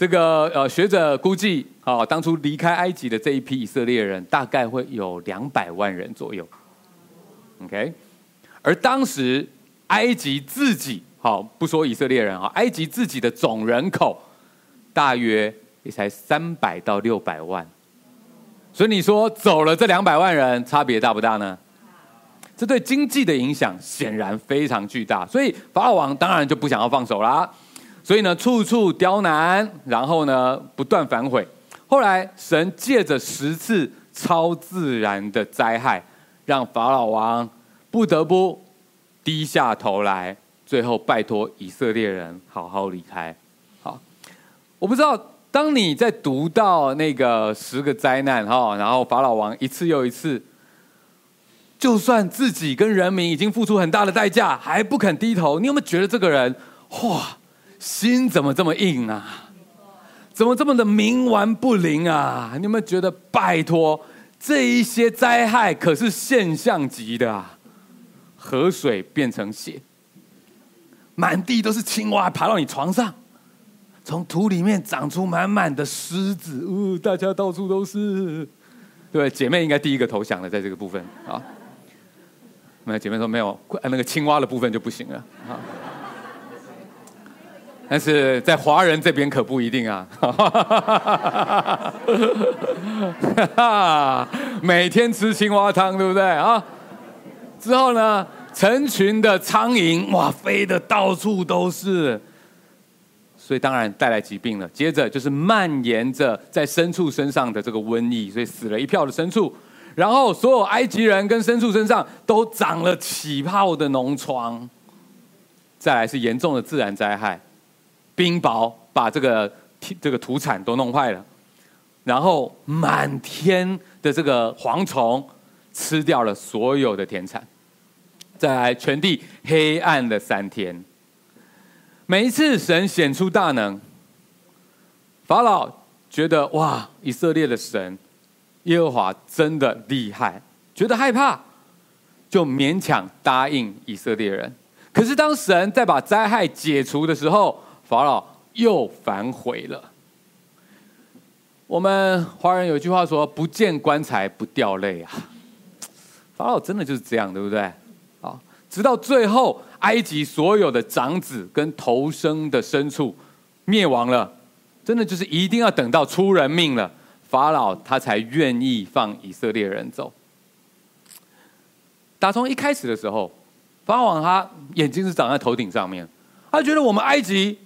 这个呃学者估计，啊，当初离开埃及的这一批以色列人，大概会有两百万人左右。OK，而当时埃及自己，好不说以色列人啊，埃及自己的总人口大约也才三百到六百万，所以你说走了这两百万人，差别大不大呢？这对经济的影响显然非常巨大，所以法老王当然就不想要放手啦。所以呢，处处刁难，然后呢，不断反悔。后来神借着十次超自然的灾害，让法老王不得不低下头来，最后拜托以色列人好好离开。好，我不知道当你在读到那个十个灾难哈，然后法老王一次又一次。就算自己跟人民已经付出很大的代价，还不肯低头，你有没有觉得这个人，哇，心怎么这么硬啊？怎么这么的冥顽不灵啊？你有没有觉得，拜托，这一些灾害可是现象级的啊！河水变成血，满地都是青蛙爬到你床上，从土里面长出满满的狮子，呜、大家到处都是。对，姐妹应该第一个投降的，在这个部分啊。没有姐妹说没有，那个青蛙的部分就不行了啊。但是在华人这边可不一定啊。每天吃青蛙汤，对不对啊？之后呢，成群的苍蝇哇，飞的到处都是，所以当然带来疾病了。接着就是蔓延着在牲畜身上的这个瘟疫，所以死了一票的牲畜。然后，所有埃及人跟牲畜身上都长了起泡的脓疮。再来是严重的自然灾害，冰雹把这个这个土产都弄坏了。然后满天的这个蝗虫吃掉了所有的田产。再来，全地黑暗了三天。每一次神显出大能，法老觉得哇，以色列的神。耶和华真的厉害，觉得害怕，就勉强答应以色列人。可是当神在把灾害解除的时候，法老又反悔了。我们华人有句话说：“不见棺材不掉泪啊。”法老真的就是这样，对不对？啊，直到最后，埃及所有的长子跟头生的牲畜灭亡了，真的就是一定要等到出人命了。法老他才愿意放以色列人走。打从一开始的时候，法老王他眼睛是长在头顶上面，他觉得我们埃及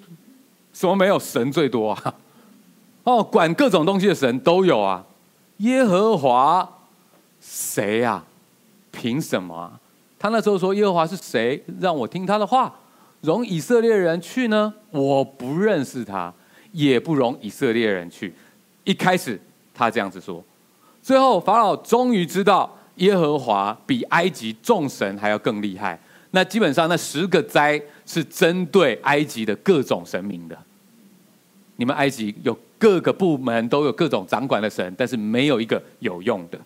什么没有神最多啊？哦，管各种东西的神都有啊。耶和华谁呀？凭什么？他那时候说耶和华是谁？让我听他的话，容以色列人去呢？我不认识他，也不容以色列人去。一开始。他这样子说，最后法老终于知道耶和华比埃及众神还要更厉害。那基本上那十个灾是针对埃及的各种神明的。你们埃及有各个部门都有各种掌管的神，但是没有一个有用的，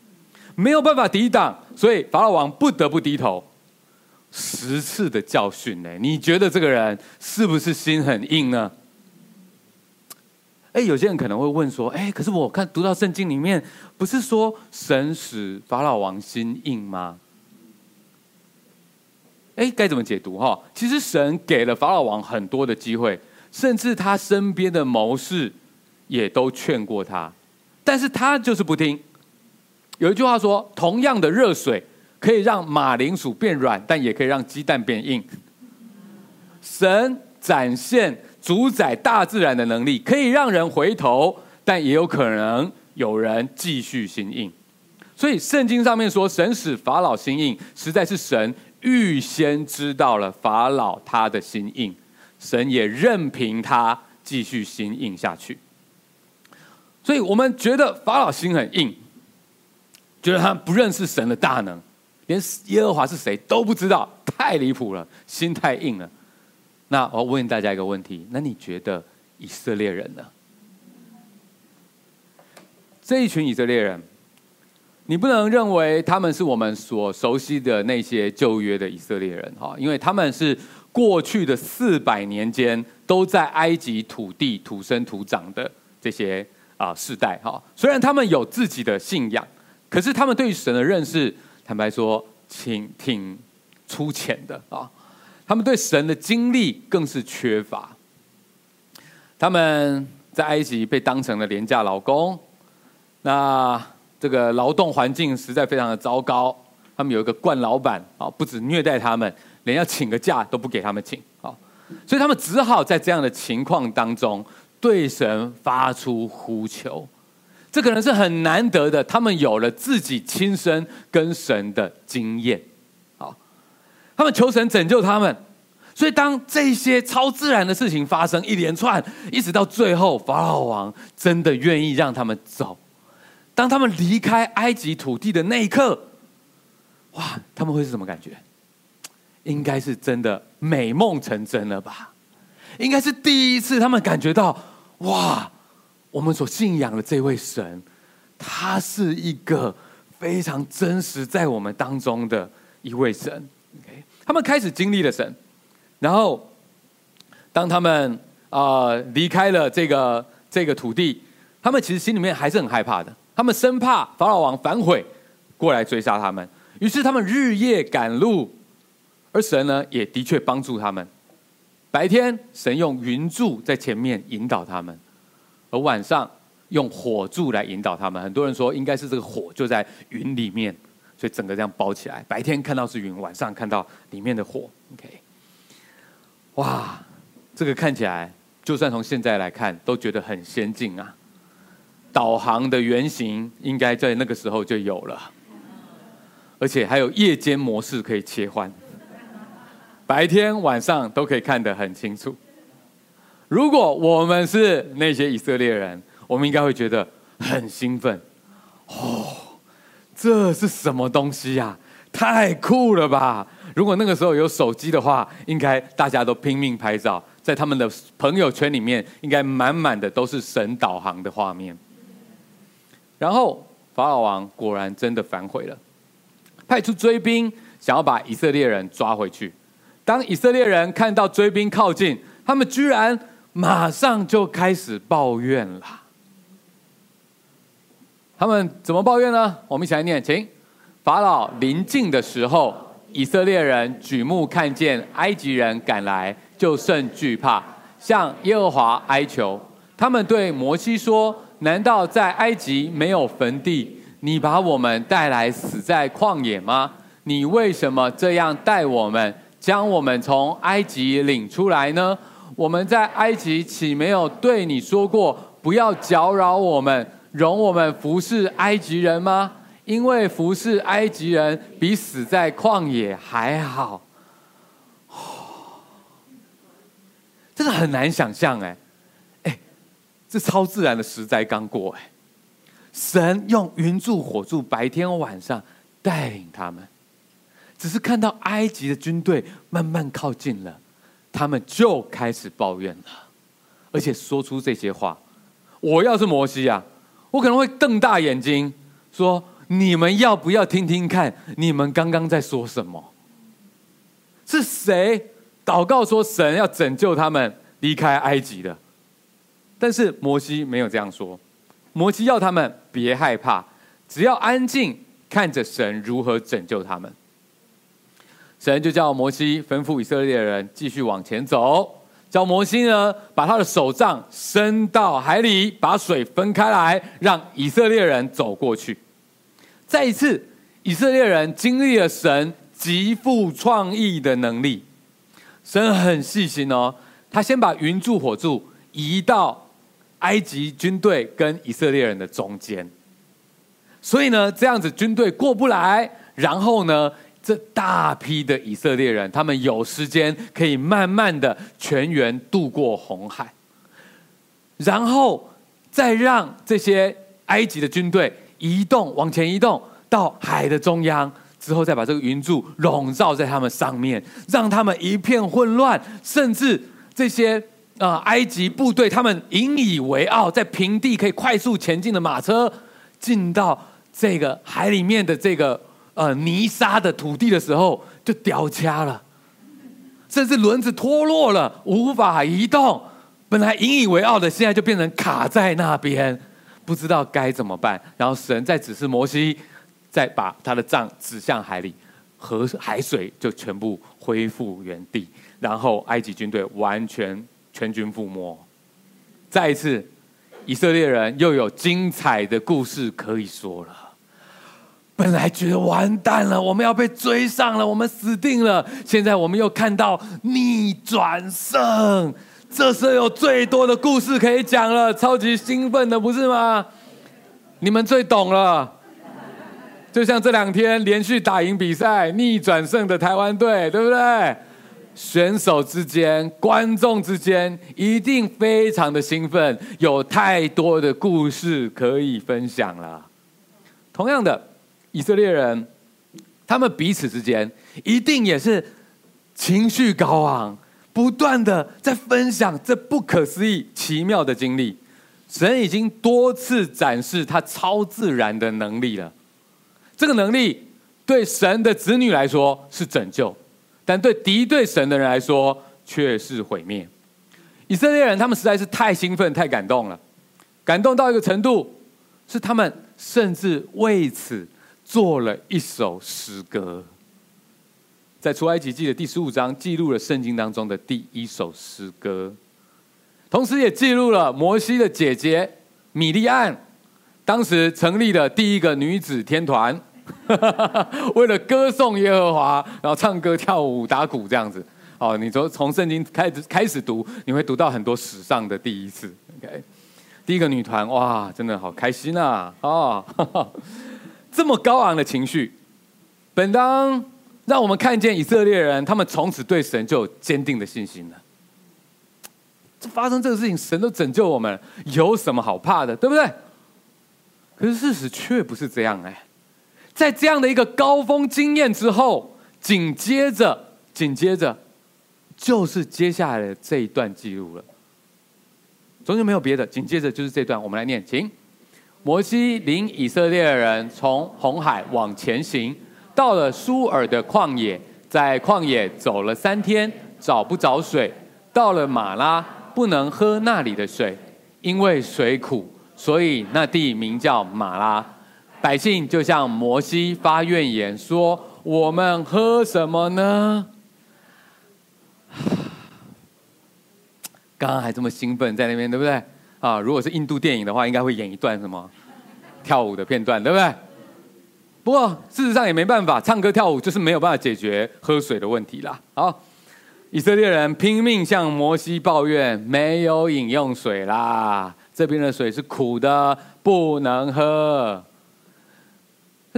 没有办法抵挡，所以法老王不得不低头。十次的教训呢？你觉得这个人是不是心很硬呢？哎，有些人可能会问说：“哎，可是我看读到圣经里面，不是说神使法老王心硬吗？”哎，该怎么解读哈？其实神给了法老王很多的机会，甚至他身边的谋士也都劝过他，但是他就是不听。有一句话说：“同样的热水可以让马铃薯变软，但也可以让鸡蛋变硬。”神展现。主宰大自然的能力可以让人回头，但也有可能有人继续心硬。所以圣经上面说，神使法老心硬，实在是神预先知道了法老他的心硬，神也任凭他继续心硬下去。所以我们觉得法老心很硬，觉得他不认识神的大能，连耶和华是谁都不知道，太离谱了，心太硬了。那我问大家一个问题：那你觉得以色列人呢？这一群以色列人，你不能认为他们是我们所熟悉的那些旧约的以色列人哈，因为他们是过去的四百年间都在埃及土地土生土长的这些啊世代哈，虽然他们有自己的信仰，可是他们对于神的认识，坦白说，挺挺粗浅的啊。他们对神的经历更是缺乏。他们在埃及被当成了廉价劳工，那这个劳动环境实在非常的糟糕。他们有一个惯老板啊，不止虐待他们，连要请个假都不给他们请啊，所以他们只好在这样的情况当中对神发出呼求。这可能是很难得的，他们有了自己亲身跟神的经验。好，他们求神拯救他们。所以当这些超自然的事情发生一连串，一直到最后，法老王真的愿意让他们走。当他们离开埃及土地的那一刻。哇，他们会是什么感觉？应该是真的美梦成真了吧？应该是第一次他们感觉到，哇，我们所信仰的这位神，他是一个非常真实在我们当中的一位神。OK，他们开始经历了神，然后当他们啊、离开了这个这个土地，他们其实心里面还是很害怕的，他们生怕法老王反悔过来追杀他们。于是他们日夜赶路，而神呢，也的确帮助他们。白天神用云柱在前面引导他们，而晚上用火柱来引导他们。很多人说应该是这个火就在云里面，所以整个这样包起来。白天看到是云，晚上看到里面的火。OK，哇，这个看起来就算从现在来看都觉得很先进啊！导航的原型应该在那个时候就有了。而且还有夜间模式可以切换，白天晚上都可以看得很清楚。如果我们是那些以色列人，我们应该会觉得很兴奋。哦，这是什么东西呀？太酷了吧！如果那个时候有手机的话，应该大家都拼命拍照，在他们的朋友圈里面，应该满满的都是神导航的画面。然后法老王果然真的反悔了。派出追兵，想要把以色列人抓回去。当以色列人看到追兵靠近，他们居然马上就开始抱怨了。他们怎么抱怨呢？我们一起来念，请。法老临近的时候，以色列人举目看见埃及人赶来，就甚惧怕，向耶和华哀求。他们对摩西说：“难道在埃及没有坟地？”你把我们带来死在旷野吗？你为什么这样待我们，将我们从埃及领出来呢？我们在埃及岂没有对你说过，不要搅扰我们，容我们服侍埃及人吗？因为服侍埃及人比死在旷野还好。这个很难想象哎，哎，这超自然的十灾刚过哎。神用云柱火柱，白天晚上带领他们，只是看到埃及的军队慢慢靠近了，他们就开始抱怨了，而且说出这些话。我要是摩西啊，我可能会瞪大眼睛说：“你们要不要听听看？你们刚刚在说什么？是谁祷告说神要拯救他们离开埃及的？”但是摩西没有这样说。摩西要他们别害怕，只要安静看着神如何拯救他们。神就叫摩西吩咐以色列人继续往前走，叫摩西呢把他的手杖伸到海里，把水分开来，让以色列人走过去。再一次，以色列人经历了神极富创意的能力。神很细心哦，他先把云柱火柱移到。埃及军队跟以色列人的中间，所以呢，这样子军队过不来，然后呢，这大批的以色列人，他们有时间可以慢慢的全员渡过红海，然后再让这些埃及的军队移动往前移动到海的中央，之后再把这个云柱笼罩在他们上面，让他们一片混乱，甚至这些。啊！埃及部队他们引以为傲，在平地可以快速前进的马车，进到这个海里面的这个呃泥沙的土地的时候，就掉卡了。甚至轮子脱落了，无法移动。本来引以为傲的，现在就变成卡在那边，不知道该怎么办。然后神在指示摩西，再把他的杖指向海里，河海水就全部恢复原地。然后埃及军队完全全军覆没。再一次，以色列人又有精彩的故事可以说了。本来觉得完蛋了，我们要被追上了，我们死定了。现在我们又看到逆转胜。这时候有最多的故事可以讲了，超级兴奋的，不是吗？你们最懂了。就像这两天连续打赢比赛、逆转胜的台湾队，对不对？选手之间、观众之间一定非常的兴奋，有太多的故事可以分享了。同样的，以色列人他们彼此之间一定也是情绪高昂。不断的在分享这不可思议、奇妙的经历，神已经多次展示他超自然的能力了。这个能力对神的子女来说是拯救，但对敌对神的人来说却是毁灭。以色列人他们实在是太兴奋、太感动了，感动到一个程度，是他们甚至为此做了一首诗歌。在出埃及记的第十五章，记录了圣经当中的第一首诗歌，同时也记录了摩西的姐姐米利暗，当时成立的第一个女子天团，为了歌颂耶和华，然后唱歌、跳舞、打鼓这样子。哦，你从从圣经开始开始读，你会读到很多史上的第一次。OK，第一个女团，哇，真的好开心啊！哦，这么高昂的情绪，本当。让我们看见以色列人，他们从此对神就有坚定的信心了。这发生这个事情，神都拯救我们，有什么好怕的，对不对？可是事实却不是这样哎，在这样的一个高峰经验之后，紧接着，紧接着就是接下来的这一段记录了。中间没有别的，紧接着就是这段，我们来念，请摩西领以色列人从红海往前行。到了舒尔的旷野，在旷野走了三天，找不着水。到了马拉，不能喝那里的水，因为水苦，所以那地名叫马拉。百姓就向摩西发怨言，说：“我们喝什么呢？” 刚刚还这么兴奋在那边，对不对？啊，如果是印度电影的话，应该会演一段什么跳舞的片段，对不对？不过，事实上也没办法，唱歌跳舞就是没有办法解决喝水的问题啦。好，以色列人拼命向摩西抱怨，没有饮用水啦，这边的水是苦的，不能喝。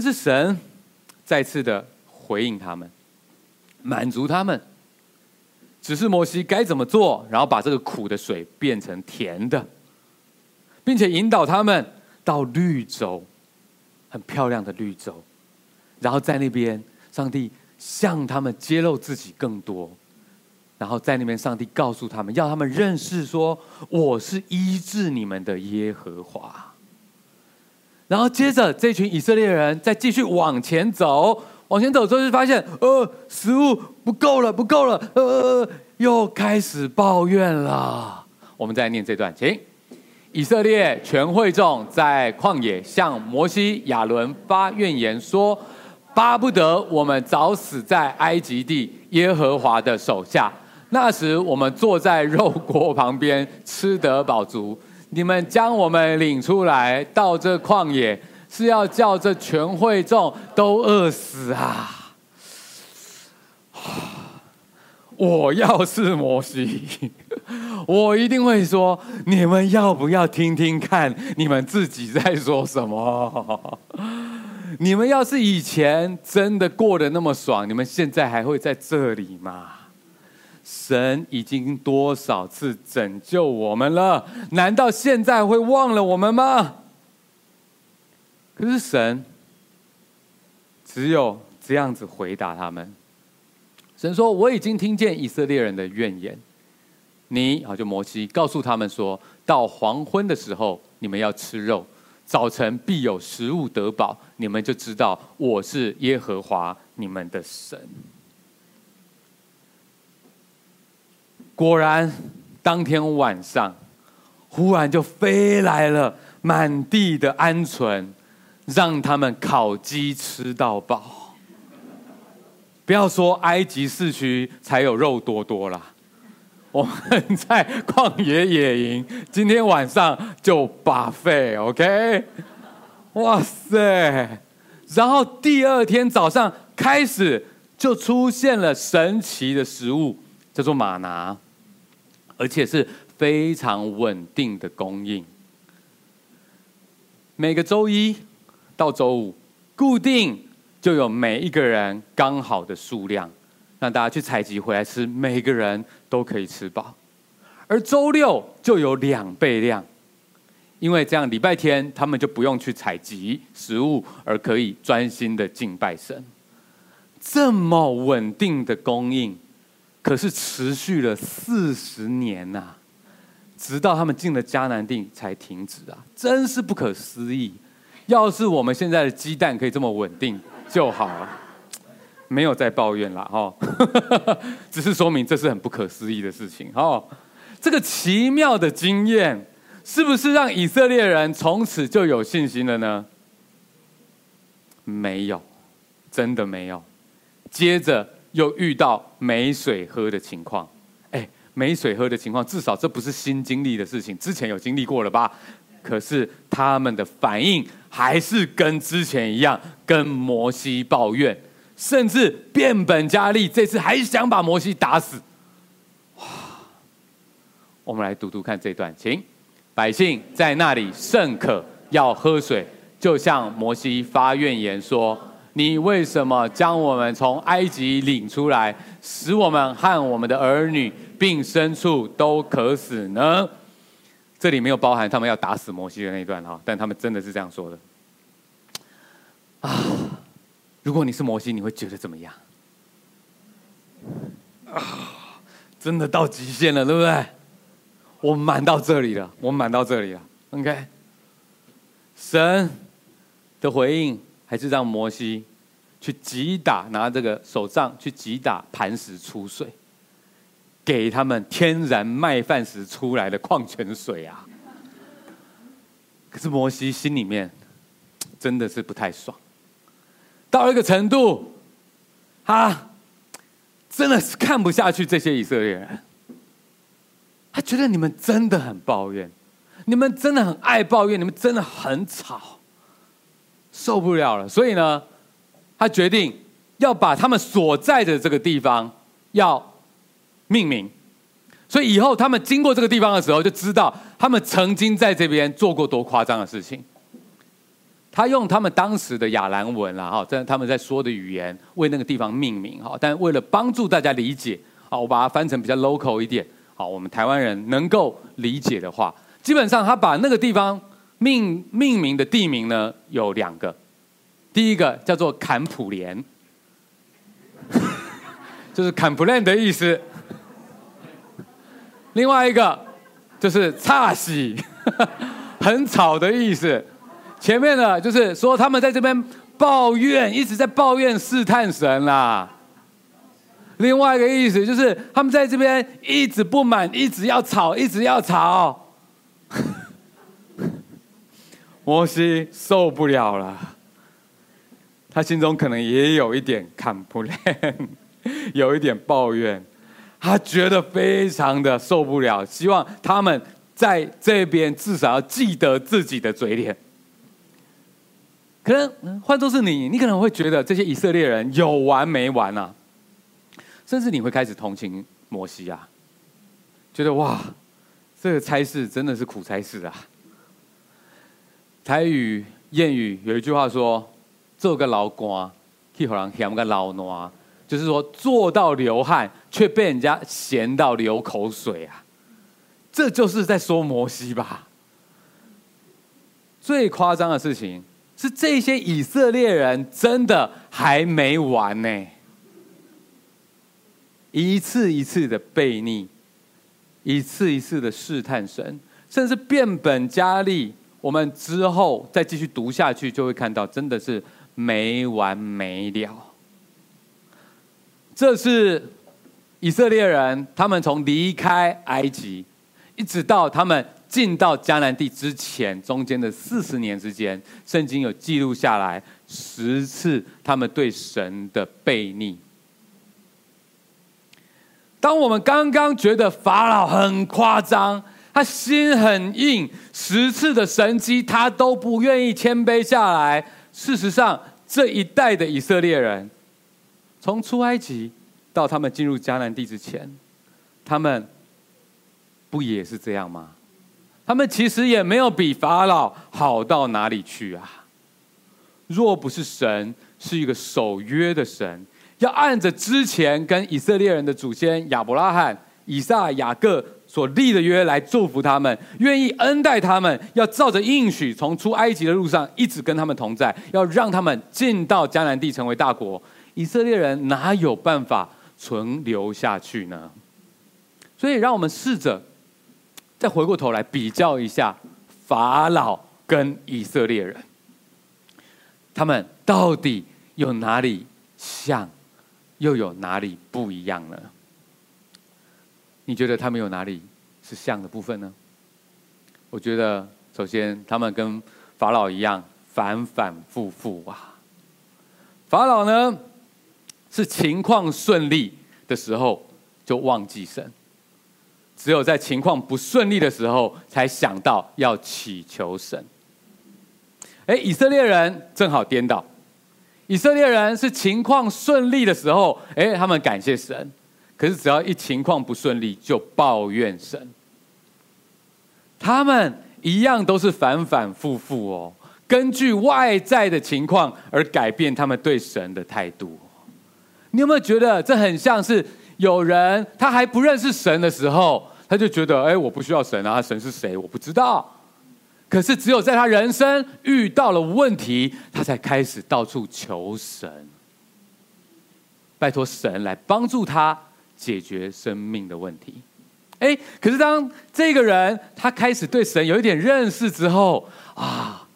但是神再次的回应他们，满足他们，指示摩西该怎么做，然后把这个苦的水变成甜的，并且引导他们到绿洲。很漂亮的绿洲，然后在那边，上帝向他们揭露自己更多，然后在那边，上帝告诉他们，要他们认识说，我是医治你们的耶和华。然后接着，这群以色列人再继续往前走，往前走之后就发现，呃，食物不够了，不够了，呃，又开始抱怨了。我们再念这段，请。以色列全会众在旷野向摩西、亚伦发怨言，说：“巴不得我们早死在埃及地耶和华的手下，那时我们坐在肉锅旁边，吃得饱足。你们将我们领出来到这旷野，是要叫这全会众都饿死啊！” 我要是摩西，我一定会说：你们要不要听听看？你们自己在说什么？你们要是以前真的过得那么爽，你们现在还会在这里吗？神已经多少次拯救我们了，难道现在会忘了我们吗？可是神只有这样子回答他们。神说：“我已经听见以色列人的怨言，你啊，就摩西告诉他们说，到黄昏的时候，你们要吃肉，早晨必有食物得饱，你们就知道我是耶和华你们的神。”果然，当天晚上，忽然就飞来了满地的鹌鹑，让他们烤鸡吃到饱。不要说埃及市区才有肉多多啦，我们在旷野野营，今天晚上就 buffet，OK？哇塞！然后第二天早上开始就出现了神奇的食物，叫做吗哪，而且是非常稳定的供应。每个周一到周五，固定。就有每一个人刚好的数量，让大家去采集回来吃，每个人都可以吃饱。而周六就有两倍量，因为这样礼拜天他们就不用去采集食物，而可以专心的敬拜神。这么稳定的供应，可是持续了四十年呐、啊，直到他们进了迦南地才停止啊！真是不可思议。要是我们现在的鸡蛋可以这么稳定。就好了，没有再抱怨了哈，只是说明这是很不可思议的事情哈。这个奇妙的经验，是不是让以色列人从此就有信心了呢？没有，真的没有。接着又遇到没水喝的情况，哎，没水喝的情况，至少这不是新经历的事情，之前有经历过了吧？可是他们的反应还是跟之前一样，跟摩西抱怨，甚至变本加厉，这次还想把摩西打死。哇！我们来读读看这段，请百姓在那里甚渴，要喝水，就向摩西发怨言说：“你为什么将我们从埃及领出来，使我们和我们的儿女并牲畜都渴死呢？”这里没有包含他们要打死摩西的那一段哈，但他们真的是这样说的。啊，如果你是摩西，你会觉得怎么样？啊，真的到极限了，对不对？我满到这里了，我满到这里了。OK，神的回应还是让摩西去击打，拿这个手杖去击打磐石出水。给他们天然麦饭石出来的矿泉水啊！可是摩西心里面真的是不太爽，到了一个程度，他真的是看不下去这些以色列人，他觉得你们真的很抱怨，你们真的很爱抱怨，你们真的很吵，受不了了。所以呢，他决定要把他们所在的这个地方要。命名，所以以后他们经过这个地方的时候，就知道他们曾经在这边做过多夸张的事情。他用他们当时的亚兰文啦，哈，在他们在说的语言为那个地方命名，哈。但为了帮助大家理解，好，我把它翻成比较 local 一点，好，我们台湾人能够理解的话，基本上他把那个地方命命名的地名呢有两个，第一个叫做坎普莲，就是坎普莲的意思。另外一个就是差喜，很吵的意思。前面的就是说他们在这边抱怨，一直在抱怨试探神啦。另外一个意思就是他们在这边一直不满，一直要吵，一直要吵。摩西受不了了，他心中可能也有一点 complain，有一点抱怨。他觉得非常的受不了，希望他们在这边至少要记得自己的嘴脸。可能换作是你，你可能会觉得这些以色列人有完没完啊？甚至你会开始同情摩西啊，觉得哇，这个差事真的是苦差事啊。台语谚语有一句话说：“做个老官，去让人嫌个老暖。”就是说，做到流汗，却被人家嫌到流口水啊！这就是在说摩西吧？最夸张的事情是，这些以色列人真的还没完呢，一次一次的背逆，一次一次的试探神，甚至变本加厉。我们之后再继续读下去，就会看到，真的是没完没了。这是以色列人他们从离开埃及，一直到他们进到迦南地之前，中间的四十年之间，圣经有记录下来十次他们对神的悖逆。当我们刚刚觉得法老很夸张，他心很硬，十次的神迹他都不愿意谦卑下来。事实上，这一代的以色列人，从出埃及到他们进入迦南地之前，他们不也是这样吗？他们其实也没有比法老好到哪里去啊！若不是神是一个守约的神。要按着之前跟以色列人的祖先亚伯拉罕、以撒、雅各所立的约来祝福他们，愿意恩待他们，要照着应许从出埃及的路上一直跟他们同在，要让他们进到迦南地成为大国。以色列人哪有办法存留下去呢？所以，让我们试着再回过头来比较一下法老跟以色列人，他们到底有哪里像？又有哪里不一样呢？你觉得他们有哪里是像的部分呢？我觉得，首先他们跟法老一样反反复复啊。法老呢，是情况顺利的时候就忘记神，只有在情况不顺利的时候才想到要祈求神。哎，以色列人正好颠倒。以色列人是情况顺利的时候，哎，他们感谢神；可是只要一情况不顺利，就抱怨神。他们一样都是反反复复哦，根据外在的情况而改变他们对神的态度。你有没有觉得这很像是有人他还不认识神的时候，他就觉得，哎，我不需要神啊，神是谁？我不知道。可是，只有在他人生遇到了问题，他才开始到处求神，拜托神来帮助他解决生命的问题。哎，可是当这个人他开始对神有一点认识之后啊，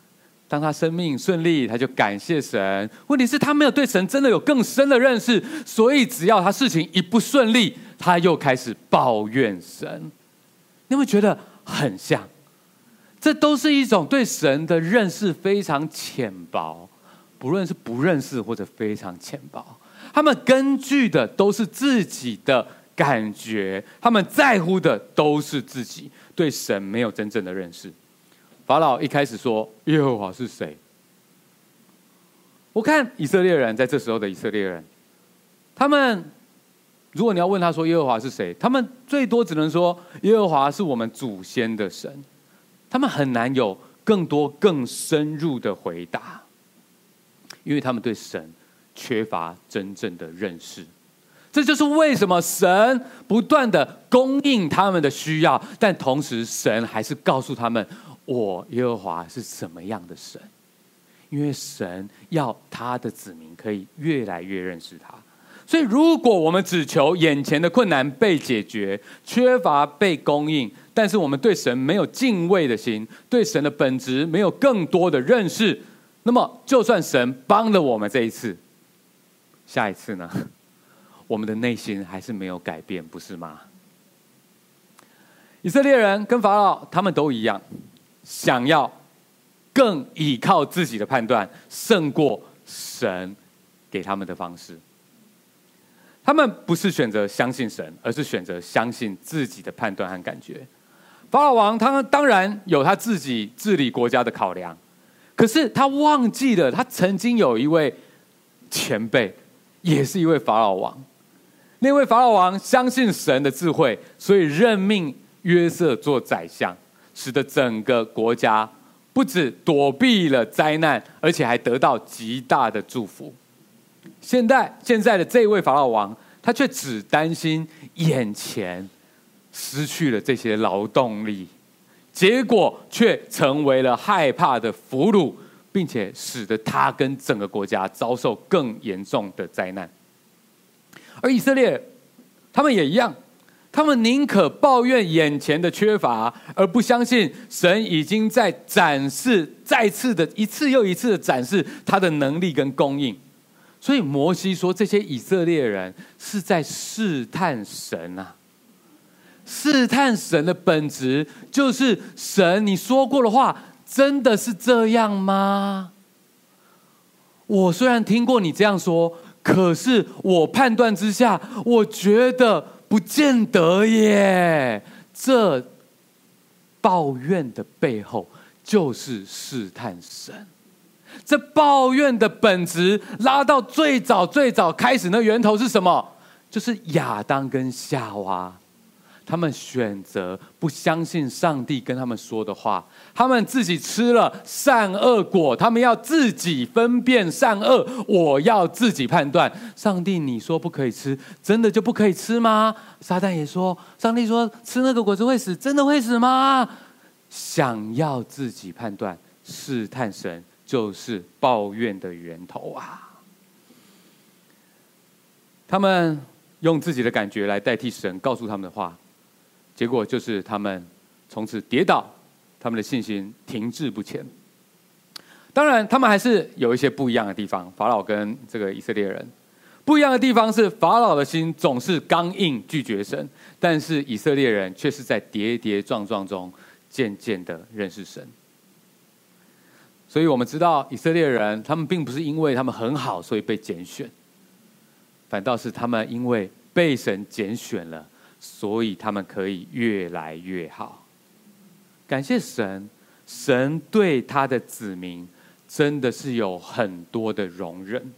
当他生命顺利，他就感谢神。问题是，他没有对神真的有更深的认识，所以只要他事情一不顺利，他又开始抱怨神。你会觉得很像？这都是一种对神的认识非常浅薄，不论是不认识或者非常浅薄，他们根据的都是自己的感觉，他们在乎的都是自己，对神没有真正的认识。法老一开始说耶和华是谁？我看以色列人在这时候的以色列人，他们如果你要问他说耶和华是谁，他们最多只能说耶和华是我们祖先的神。他们很难有更多更深入的回答，因为他们对神缺乏真正的认识。这就是为什么神不断的供应他们的需要，但同时神还是告诉他们：“我耶和华是什么样的神？”因为神要他的子民可以越来越认识他。所以，如果我们只求眼前的困难被解决，缺乏被供应，但是我们对神没有敬畏的心，对神的本质没有更多的认识，那么就算神帮了我们这一次，下一次呢？我们的内心还是没有改变，不是吗？以色列人跟法老他们都一样，想要更依靠自己的判断，胜过神给他们的方式。他们不是选择相信神，而是选择相信自己的判断和感觉。法老王他当然有他自己治理国家的考量，可是他忘记了，他曾经有一位前辈，也是一位法老王。那位法老王相信神的智慧，所以任命约瑟做宰相，使得整个国家不止躲避了灾难，而且还得到极大的祝福。现在，现在的这位法老王，他却只担心眼前失去了这些劳动力，结果却成为了害怕的俘虏，并且使得他跟整个国家遭受更严重的灾难。而以色列，他们也一样，他们宁可抱怨眼前的缺乏，而不相信神已经在展示，再次的一次又一次的展示他的能力跟供应。所以摩西说，这些以色列人是在试探神啊。试探神的本质就是神，你说过的话真的是这样吗？我虽然听过你这样说，可是我判断之下，我觉得不见得耶。这抱怨的背后就是试探神。这抱怨的本质拉到最早最早开始，那源头是什么？就是亚当跟夏娃。他们选择不相信上帝跟他们说的话，他们自己吃了善恶果，他们要自己分辨善恶，我要自己判断。上帝，你说不可以吃，真的就不可以吃吗？撒旦也说，上帝说吃那个果子会死，真的会死吗？想要自己判断，试探神就是抱怨的源头啊！他们用自己的感觉来代替神告诉他们的话。结果就是他们从此跌倒，他们的信心停滞不前。当然，他们还是有一些不一样的地方。法老跟这个以色列人不一样的地方是，法老的心总是刚硬拒绝神，但是以色列人却是在跌跌撞撞中渐渐的认识神。所以我们知道，以色列人他们并不是因为他们很好，所以被拣选，反倒是他们因为被神拣选了。所以他们可以越来越好。感谢神，神对他的子民真的是有很多的容忍。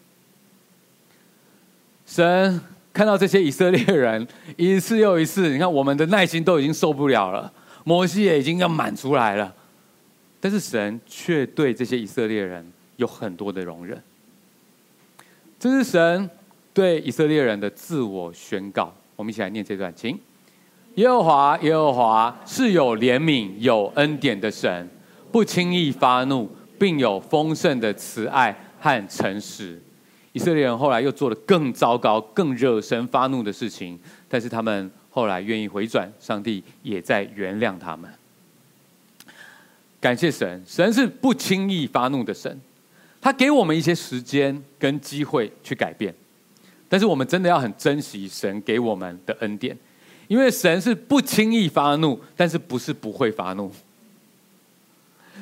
神看到这些以色列人一次又一次，你看我们的耐心都已经受不了了，摩西也已经要满出来了，但是神却对这些以色列人有很多的容忍。这是神对以色列人的自我宣告。我们一起来念这段，请。耶和华，耶和华是有怜悯、有恩典的神，不轻易发怒，并有丰盛的慈爱和诚实。以色列人后来又做了更糟糕、更惹神发怒的事情，但是他们后来愿意回转，上帝也在原谅他们。感谢神，神是不轻易发怒的神，他给我们一些时间跟机会去改变。但是我们真的要很珍惜神给我们的恩典，因为神是不轻易发怒，但是不是不会发怒。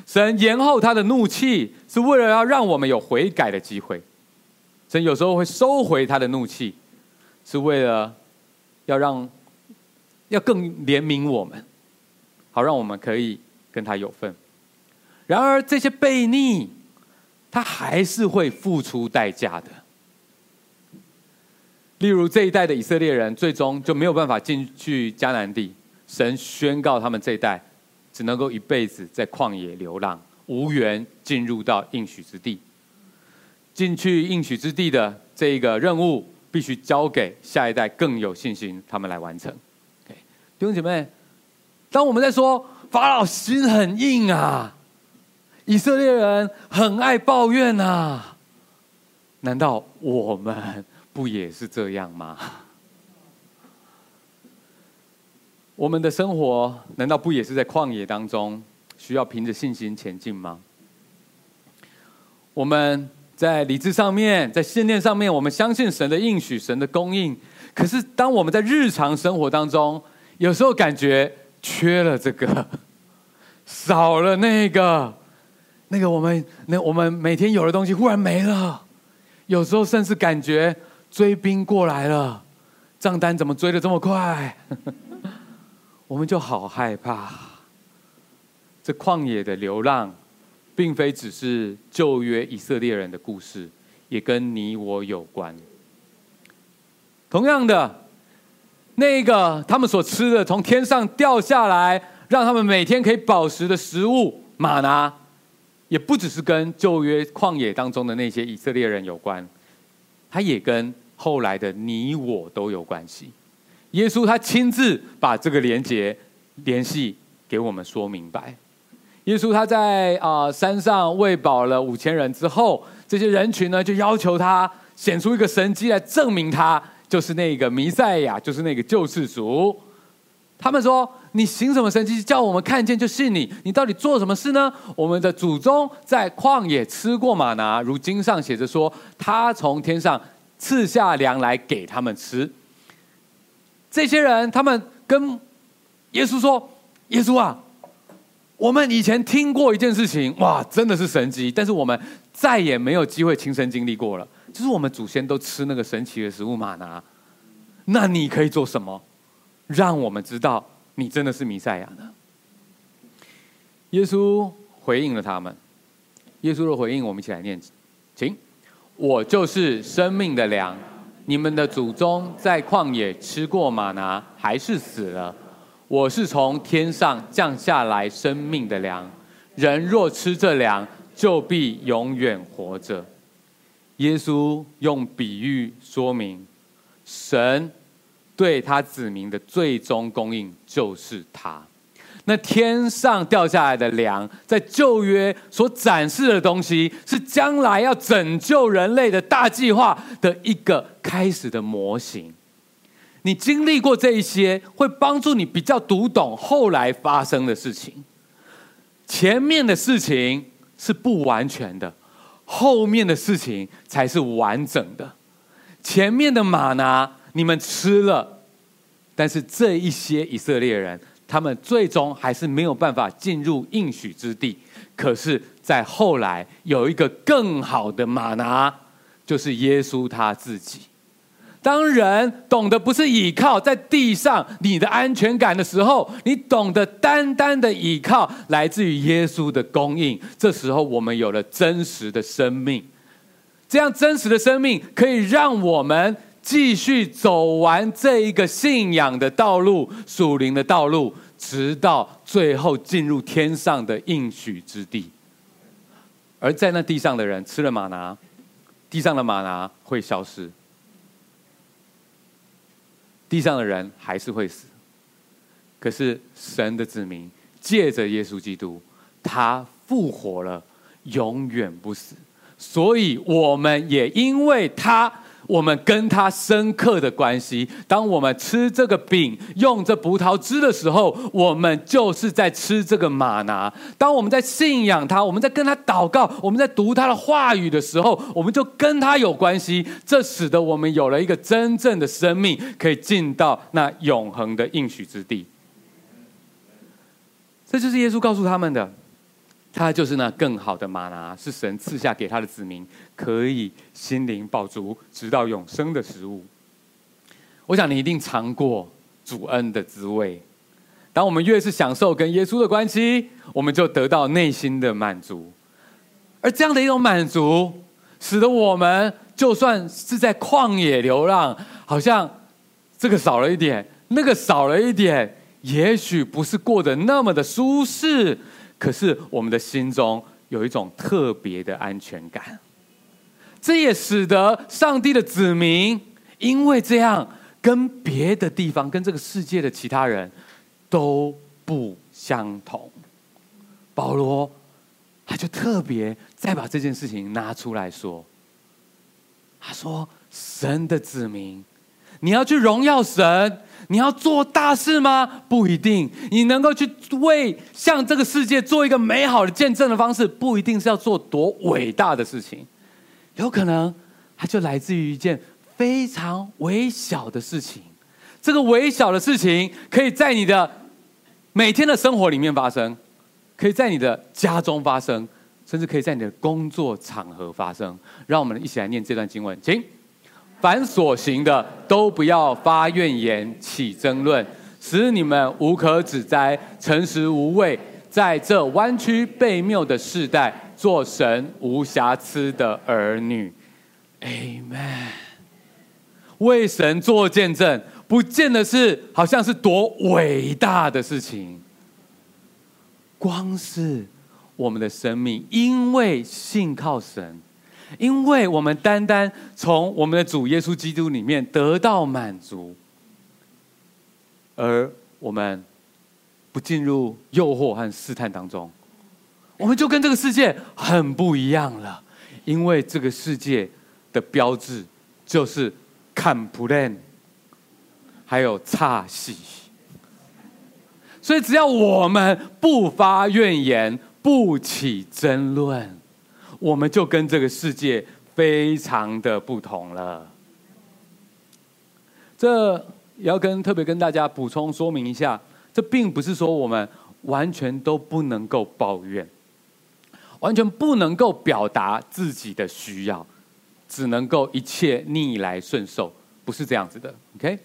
神延后他的怒气，是为了要让我们有悔改的机会。神有时候会收回他的怒气，是为了要让要更怜悯我们，好让我们可以跟他有份。然而这些悖逆，他还是会付出代价的。例如这一代的以色列人，最终就没有办法进去迦南地。神宣告他们这一代只能够一辈子在旷野流浪，无缘进入到应许之地。进去应许之地的这一个任务，必须交给下一代更有信心他们来完成。弟兄姐妹，当我们在说法老心很硬啊，以色列人很爱抱怨啊，难道我们？不也是这样吗？我们的生活难道不也是在旷野当中，需要凭着信心前进吗？我们在理智上面，在信念上面，我们相信神的应许、神的供应。可是，当我们在日常生活当中，有时候感觉缺了这个，少了那个，那个我们那我们每天有的东西忽然没了，有时候甚至感觉。追兵过来了，账单怎么追得这么快？我们就好害怕。这旷野的流浪，并非只是旧约以色列人的故事，也跟你我有关。同样的，那个他们所吃的从天上掉下来，让他们每天可以饱食的食物——吗哪，也不只是跟旧约旷野当中的那些以色列人有关，他也跟。后来的你我都有关系，耶稣他亲自把这个连接联系给我们说明白。耶稣他在啊山上喂饱了五千人之后，这些人群呢就要求他显出一个神迹来证明他就是那个弥赛亚，就是那个救世主。他们说：“你行什么神迹，叫我们看见就信你？你到底做什么事呢？我们的祖宗在旷野吃过吗哪，如经上写着说，他从天上赐下粮来给他们吃。这些人，他们跟耶稣说：“耶稣啊，我们以前听过一件事情，哇，真的是神迹，但是我们再也没有机会亲身经历过了。就是我们祖先都吃那个神奇的食物吗哪，那你可以做什么，让我们知道你真的是弥赛亚呢？”耶稣回应了他们。耶稣的回应，我们一起来念，请：“我就是生命的粮。”你们的祖宗在旷野吃过马拿，还是死了？我是从天上降下来生命的粮，人若吃这粮，就必永远活着。耶稣用比喻说明，神对他子民的最终供应就是他。那天上掉下来的粮，在旧约所展示的东西，是将来要拯救人类的大计划的一个开始的模型。你经历过这一些，会帮助你比较读懂后来发生的事情。前面的事情是不完全的，后面的事情才是完整的。前面的吗哪你们吃了，但是这一些以色列人。他们最终还是没有办法进入应许之地，可是，在后来有一个更好的马拿，就是耶稣他自己。当人懂得不是依靠在地上你的安全感的时候，你懂得单单的依靠来自于耶稣的供应，这时候我们有了真实的生命。这样真实的生命可以让我们。继续走完这一个信仰的道路，属灵的道路，直到最后进入天上的应许之地。而在那地上的人吃了吗哪，地上的吗哪会消失，地上的人还是会死。可是神的子民借着耶稣基督，他复活了，永远不死，所以我们也因为他。我们跟他深刻的关系。当我们吃这个饼、用这葡萄汁的时候，我们就是在吃这个玛拿。当我们在信仰他，我们在跟他祷告，我们在读他的话语的时候，我们就跟他有关系。这使得我们有了一个真正的生命，可以进到那永恒的应许之地。这就是耶稣告诉他们的。他就是那更好的玛拿，是神赐下给他的子民，可以心灵饱足，直到永生的食物。我想你一定尝过主恩的滋味。当我们越是享受跟耶稣的关系，我们就得到内心的满足。而这样的一种满足，使得我们就算是在旷野流浪，好像这个少了一点，那个少了一点，也许不是过得那么的舒适。可是我们的心中有一种特别的安全感，这也使得上帝的子民因为这样跟别的地方、跟这个世界的其他人都不相同。保罗他就特别再把这件事情拿出来说，他说：“神的子民，你要去荣耀神。”你要做大事吗？不一定。你能够去为向这个世界做一个美好的见证的方式，不一定是要做多伟大的事情。有可能，它就来自于一件非常微小的事情。这个微小的事情，可以在你的每天的生活里面发生，可以在你的家中发生，甚至可以在你的工作场合发生。让我们一起来念这段经文，请。凡所行的，都不要发怨言，起争论，使你们无可指摘，诚实无伪，在这弯曲悖谬的世代，做神无瑕疵的儿女。Amen。为神做见证，不见得是好像是多伟大的事情，光是我们的生命，因为信靠神。因为我们单单从我们的主耶稣基督里面得到满足，而我们不进入诱惑和试探当中，我们就跟这个世界很不一样了。因为这个世界的标志就是看不练，还有差戏，所以只要我们不发怨言，不起争论，我们就跟这个世界非常的不同了。这也要跟特别跟大家补充说明一下，这并不是说我们完全都不能够抱怨，完全不能够表达自己的需要，只能够一切逆来顺受，不是这样子的。OK，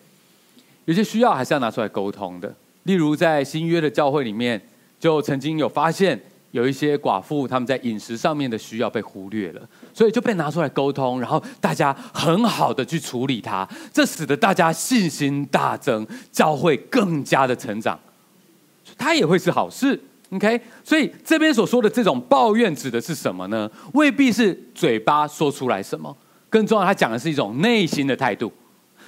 有些需要还是要拿出来沟通的。例如在新约的教会里面，就曾经有发现有一些寡妇他们在饮食上面的需要被忽略了，所以就被拿出来沟通，然后大家很好的去处理它，这使得大家信心大增，教会更加的成长，它也会是好事。OK，所以这边所说的这种抱怨指的是什么呢？未必是嘴巴说出来什么，更重要，他讲的是一种内心的态度，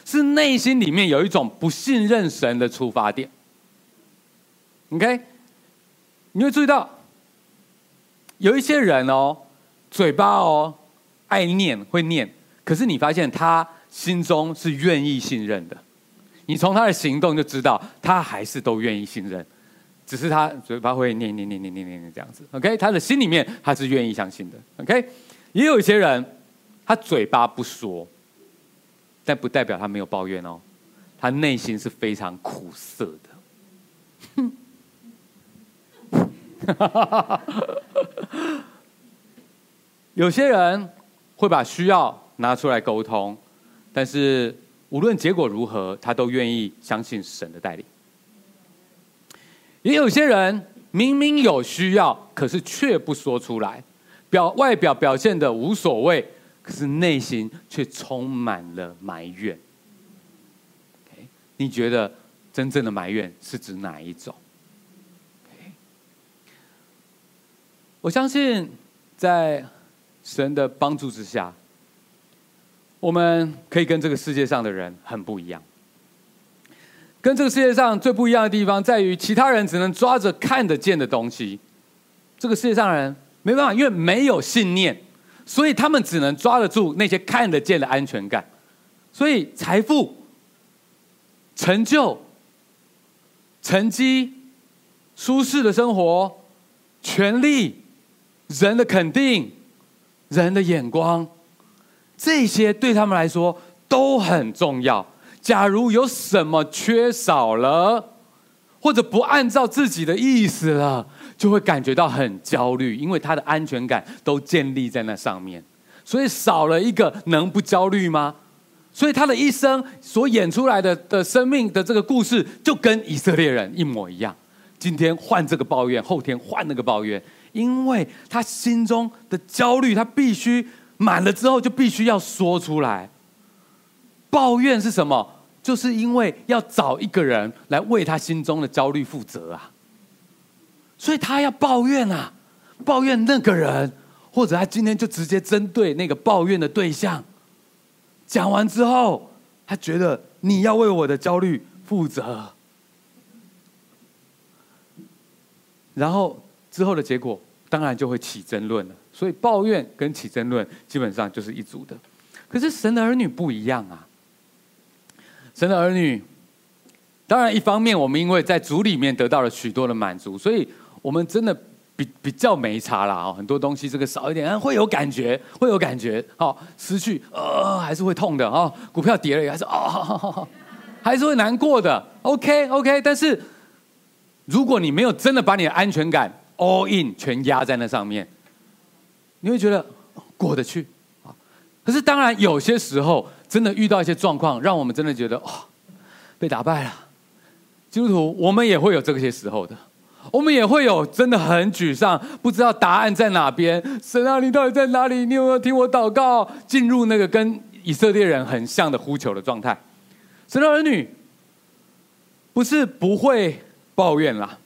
是内心里面有一种不信任神的出发点。OK，你会注意到有一些人哦，嘴巴哦爱念会念，可是你发现他心中是愿意信任的，你从他的行动就知道他还是都愿意信任，只是他嘴巴会念念念念念念念这样子。OK，他的心里面他是愿意相信的。OK，也有一些人他嘴巴不说，但不代表他没有抱怨哦，他内心是非常苦涩的。有些人会把需要拿出来沟通，但是无论结果如何，他都愿意相信神的带领。也有些人明明有需要，可是却不说出来，表外表表现的无所谓，可是内心却充满了埋怨。你觉得真正的埋怨是指哪一种？我相信，在神的帮助之下，我们可以跟这个世界上的人很不一样。跟这个世界上最不一样的地方，在于其他人只能抓着看得见的东西，这个世界上的人没办法，因为没有信念，所以他们只能抓得住那些看得见的安全感。所以，财富、成就、成绩、舒适的生活、权力。人的肯定，人的眼光，这些对他们来说都很重要。假如有什么缺少了，或者不按照自己的意思了，就会感觉到很焦虑，因为他的安全感都建立在那上面。所以少了一个，能不焦虑吗？所以他的一生所演出来的的生命的这个故事，就跟以色列人一模一样。今天换这个抱怨，后天换那个抱怨。因为他心中的焦虑，他必须满了之后就必须要说出来。抱怨是什么？就是因为要找一个人来为他心中的焦虑负责啊。所以他要抱怨啊，抱怨那个人，或者他今天就直接针对那个抱怨的对象。讲完之后，他觉得你要为我的焦虑负责，然后。之后的结果当然就会起争论了，所以抱怨跟起争论基本上就是一组的。可是神的儿女不一样啊！神的儿女，当然一方面我们因为在主里面得到了许多的满足，所以我们真的比比较没差啦。哦，很多东西这个少一点，会有感觉，会有感觉。好，失去呃还是会痛的哦。股票跌了也还是哦，还是会难过的。OK OK，但是如果你没有真的把你的安全感 all in 全压在那上面，你会觉得过得去啊。可是当然有些时候真的遇到一些状况，让我们真的觉得、哦，被打败了。基督徒，我们也会有这些时候的，我们也会有真的很沮丧，不知道答案在哪边。神啊，你到底在哪里？你有没有听我祷告？进入那个跟以色列人很像的呼求的状态。神的儿女不是不会抱怨啦。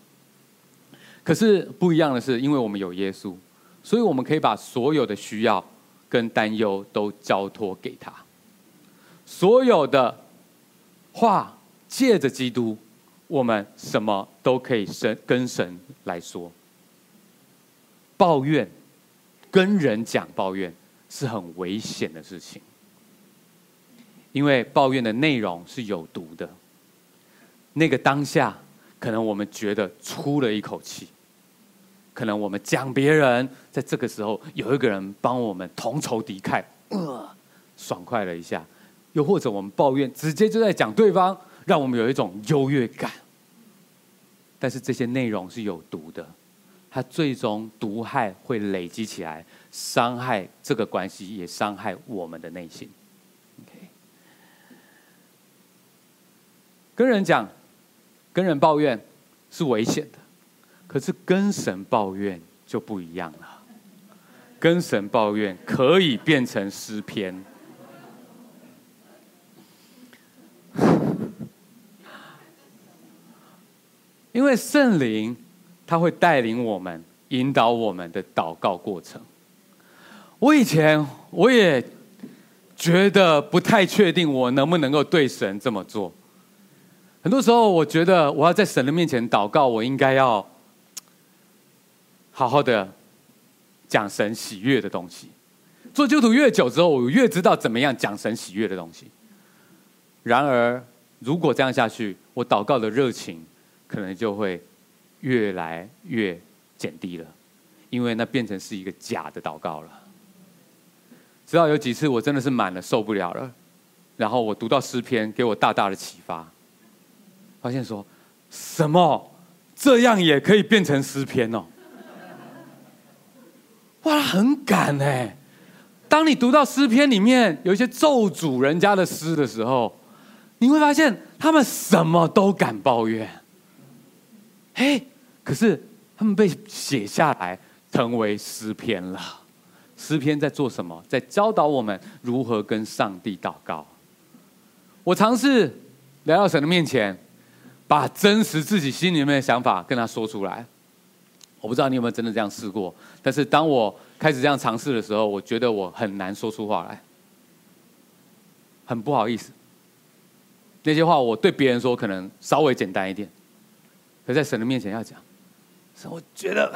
可是不一样的是，因为我们有耶稣，所以我们可以把所有的需要跟担忧都交托给他。所有的话借着基督，我们什么都可以神跟神来说。抱怨跟人讲抱怨是很危险的事情，因为抱怨的内容是有毒的。那个当下可能我们觉得出了一口气，可能我们讲别人，在这个时候有一个人帮我们同仇敌忾，呃，爽快了一下；又或者我们抱怨，直接就在讲对方，让我们有一种优越感。但是这些内容是有毒的，它最终毒害会累积起来，伤害这个关系，也伤害我们的内心。跟人讲，跟人抱怨是危险的，可是跟神抱怨就不一样了。跟神抱怨可以变成诗篇。因为圣灵，他会带领我们、引导我们的祷告过程。我以前我也觉得不太确定，我能不能够对神这么做。很多时候，我觉得我要在神的面前祷告，我应该要好好的讲神喜悦的东西。做基督徒越久之后，我越知道怎么样讲神喜悦的东西。然而，如果这样下去，我祷告的热情。可能就会越来越减低了，因为那变成是一个假的祷告了。直到有几次我真的是满了受不了了，然后我读到诗篇，给我大大的启发，发现说什么这样也可以变成诗篇哦，哇，很敢哎！当你读到诗篇里面有一些咒诅人家的诗的时候，你会发现他们什么都敢抱怨。嘿，可是他们被写下来成为诗篇了。诗篇在做什么？在教导我们如何跟上帝祷告。我尝试来到神的面前，把真实自己心里面的想法跟他说出来。我不知道你有没有真的这样试过，但是当我开始这样尝试的时候，我觉得我很难说出话来，很不好意思。那些话我对别人说可能稍微简单一点。可在神的面前要讲，所以我觉得，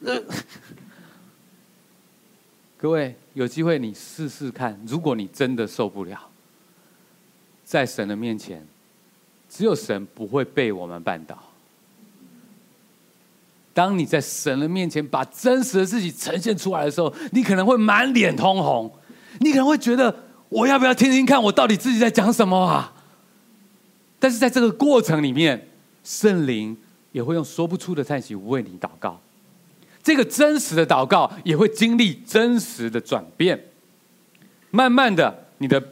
各位有机会你试试看，如果你真的受不了，在神的面前，只有神不会被我们绊倒。当你在神的面前把真实的自己呈现出来的时候，你可能会满脸通红，你可能会觉得我要不要听听看我到底自己在讲什么啊？但是在这个过程里面。圣灵也会用说不出的叹息为你祷告，这个真实的祷告也会经历真实的转变。慢慢的，你的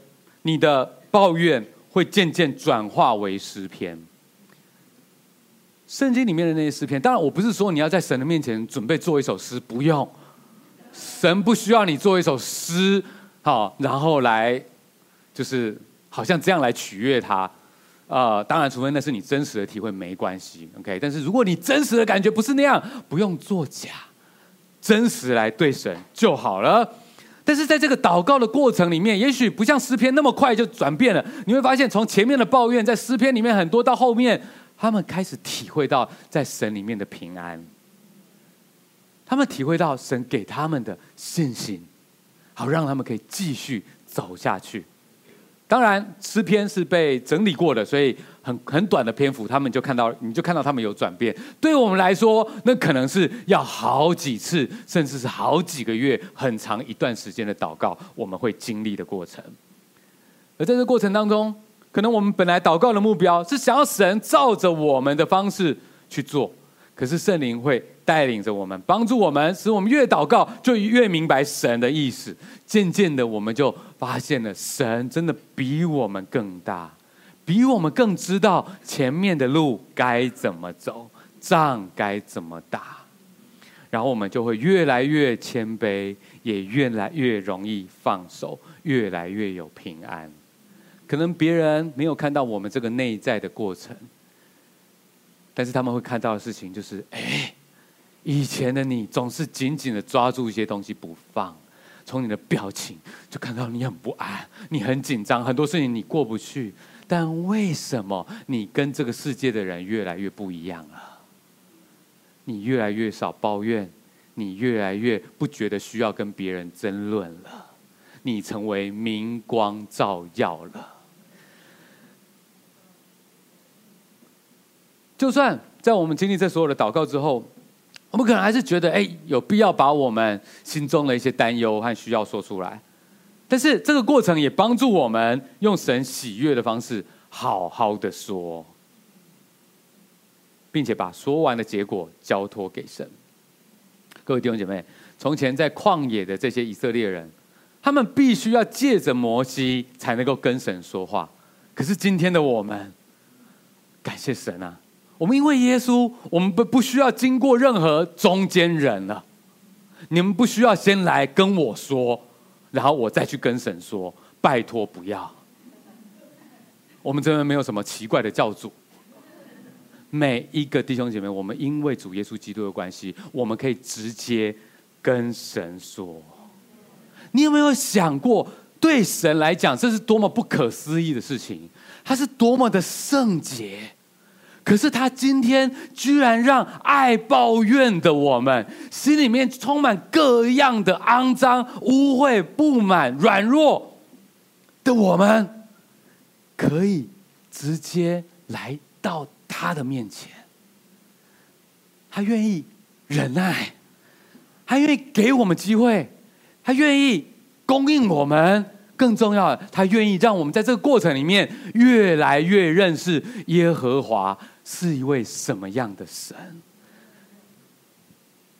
你的抱怨会渐渐转化为诗篇。圣经里面的那些诗篇，当然我不是说你要在神的面前准备做一首诗，不用，神不需要你做一首诗，好，然后来就是好像这样来取悦他。啊、呃，当然，除非那是你真实的体会，没关系，OK。但是如果你真实的感觉不是那样，不用作假，真实来对神就好了。但是在这个祷告的过程里面，也许不像诗篇那么快就转变了。你会发现，从前面的抱怨，在诗篇里面很多，到后面他们开始体会到在神里面的平安，他们体会到神给他们的信心，好让他们可以继续走下去。当然，诗篇是被整理过的，所以很很短的篇幅，他们就看到，你就看到他们有转变。对我们来说，那可能是要好几次，甚至是好几个月，很长一段时间的祷告，我们会经历的过程。而在这过程当中，可能我们本来祷告的目标是想要神照着我们的方式去做，可是圣灵会带领着我们，帮助我们，使我们越祷告就越明白神的意思。渐渐的，我们就发现了神真的比我们更大，比我们更知道前面的路该怎么走，仗该怎么打。然后我们就会越来越谦卑，也越来越容易放手，越来越有平安。可能别人没有看到我们这个内在的过程，但是他们会看到的事情就是：哎。以前的你总是紧紧的抓住一些东西不放，从你的表情就看到你很不安，你很紧张，很多事情你过不去。但为什么你跟这个世界的人越来越不一样了？你越来越少抱怨，你越来越不觉得需要跟别人争论了，你成为明光照耀了。就算在我们经历这所有的祷告之后，我们可能还是觉得，哎，有必要把我们心中的一些担忧和需要说出来。但是这个过程也帮助我们用神喜悦的方式，好好的说，并且把说完的结果交托给神。各位弟兄姐妹，从前在旷野的这些以色列人，他们必须要借着摩西才能够跟神说话。可是今天的我们，感谢神啊！我们因为耶稣，我们不不需要经过任何中间人了。你们不需要先来跟我说。然后我再去跟神说：“拜托不要。”我们这边没有什么奇怪的教主。每一个弟兄姐妹，我们因为主耶稣基督的关系，我们可以直接跟神说。你有没有想过，对神来讲，这是多么不可思议的事情？他是多么的圣洁。可是他今天居然让爱抱怨的我们，心里面充满各样的肮脏、污秽、不满、软弱的我们，可以直接来到他的面前。他愿意忍耐，他愿意给我们机会，他愿意供应我们。更重要的，他愿意让我们在这个过程里面越来越认识耶和华是一位什么样的神。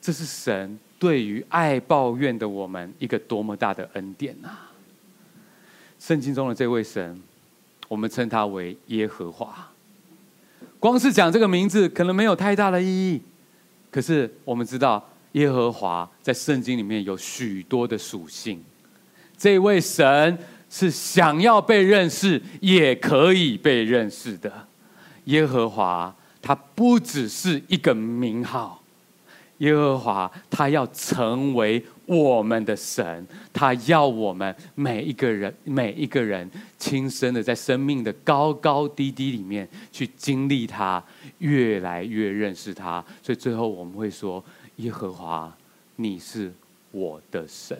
这是神对于爱抱怨的我们一个多么大的恩典啊！圣经中的这位神，我们称他为耶和华。光是讲这个名字，可能没有太大的意义。可是我们知道，耶和华在圣经里面有许多的属性。这位神是想要被认识，也可以被认识的。耶和华，他不只是一个名号。耶和华，他要成为我们的神，他要我们每一个人、每一个人亲身的在生命的高高低低里面去经历他，越来越认识他。所以最后我们会说：耶和华，你是我的神。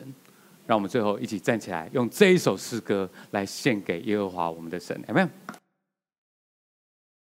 让我们最后一起站起来，用这一首诗歌来献给耶和华我们的神，有没有？